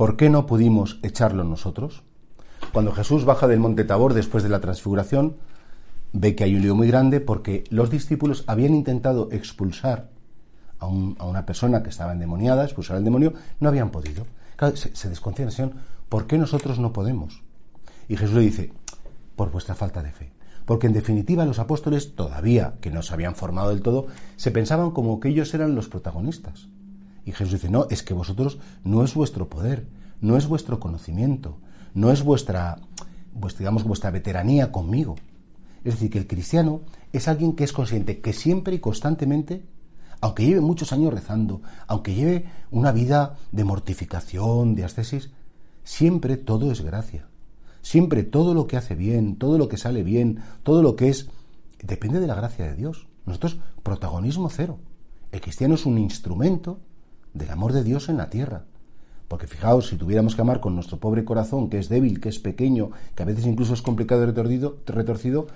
¿por qué no pudimos echarlo nosotros? Cuando Jesús baja del monte Tabor después de la transfiguración, ve que hay un lío muy grande porque los discípulos habían intentado expulsar a, una persona que estaba endemoniada, expulsar al demonio, no habían podido. Se, se ¿por qué nosotros no podemos? Y Jesús le dice, por vuestra falta de fe. Porque en definitiva los apóstoles, todavía que no se habían formado del todo, se pensaban como que ellos eran los protagonistas. Y Jesús dice, no, es que vosotros no es vuestro poder, no es vuestro conocimiento, no es vuestra, digamos, vuestra veteranía conmigo. Es decir, que el cristiano es alguien que es consciente que siempre y constantemente, aunque lleve muchos años rezando, aunque lleve una vida de mortificación, de ascesis, siempre todo es gracia. Siempre todo lo que hace bien, todo lo que sale bien, todo lo que es, depende de la gracia de Dios. Nosotros, protagonismo cero. El cristiano es un instrumento del amor de Dios en la tierra. Porque fijaos, si tuviéramos que amar con nuestro pobre corazón, que es débil, que es pequeño, que a veces incluso es complicado y retorcido, retorcido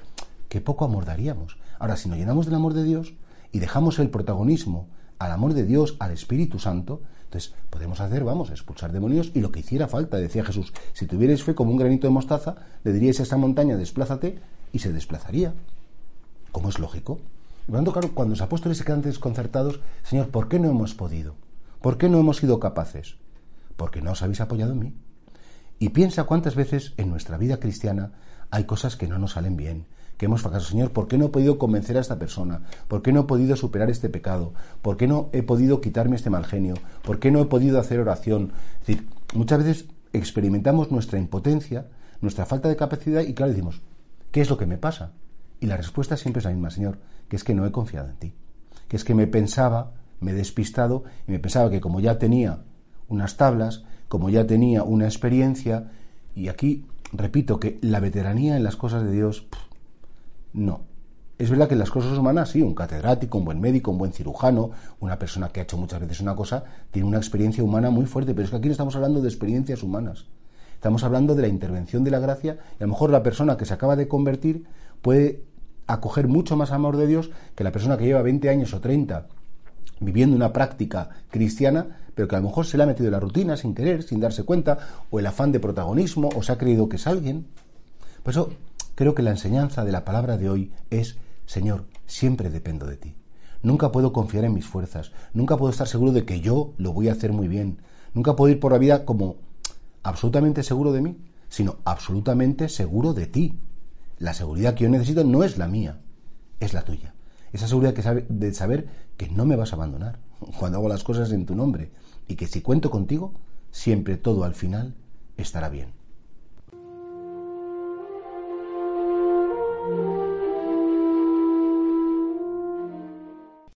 qué poco amor daríamos. Ahora, si nos llenamos del amor de Dios y dejamos el protagonismo al amor de Dios, al Espíritu Santo, entonces podemos hacer, vamos, expulsar demonios y lo que hiciera falta, decía Jesús, si tuvierais fe como un granito de mostaza, le diríais a esta montaña, desplázate, y se desplazaría. Como es lógico. Claro, cuando los apóstoles se quedan desconcertados, Señor, ¿por qué no hemos podido? ¿Por qué no hemos sido capaces? porque no os habéis apoyado en mí. Y piensa cuántas veces en nuestra vida cristiana hay cosas que no nos salen bien, que hemos fracasado. Señor, ¿por qué no he podido convencer a esta persona? ¿Por qué no he podido superar este pecado? ¿Por qué no he podido quitarme este mal genio? ¿Por qué no he podido hacer oración? Es decir, muchas veces experimentamos nuestra impotencia, nuestra falta de capacidad y claro, decimos, ¿qué es lo que me pasa? Y la respuesta siempre es la misma, Señor, que es que no he confiado en ti, que es que me pensaba, me he despistado y me pensaba que como ya tenía unas tablas, como ya tenía una experiencia, y aquí repito que la veteranía en las cosas de Dios, no. Es verdad que en las cosas humanas, sí, un catedrático, un buen médico, un buen cirujano, una persona que ha hecho muchas veces una cosa, tiene una experiencia humana muy fuerte, pero es que aquí no estamos hablando de experiencias humanas. Estamos hablando de la intervención de la gracia y a lo mejor la persona que se acaba de convertir puede acoger mucho más amor de Dios que la persona que lleva 20 años o 30 viviendo una práctica cristiana, pero que a lo mejor se le ha metido en la rutina sin querer, sin darse cuenta, o el afán de protagonismo, o se ha creído que es alguien. Por eso creo que la enseñanza de la palabra de hoy es, Señor, siempre dependo de ti. Nunca puedo confiar en mis fuerzas, nunca puedo estar seguro de que yo lo voy a hacer muy bien, nunca puedo ir por la vida como absolutamente seguro de mí, sino absolutamente seguro de ti. La seguridad que yo necesito no es la mía, es la tuya. Esa seguridad que de saber que no me vas a abandonar cuando hago las cosas en tu nombre y que si cuento contigo, siempre todo al final estará bien.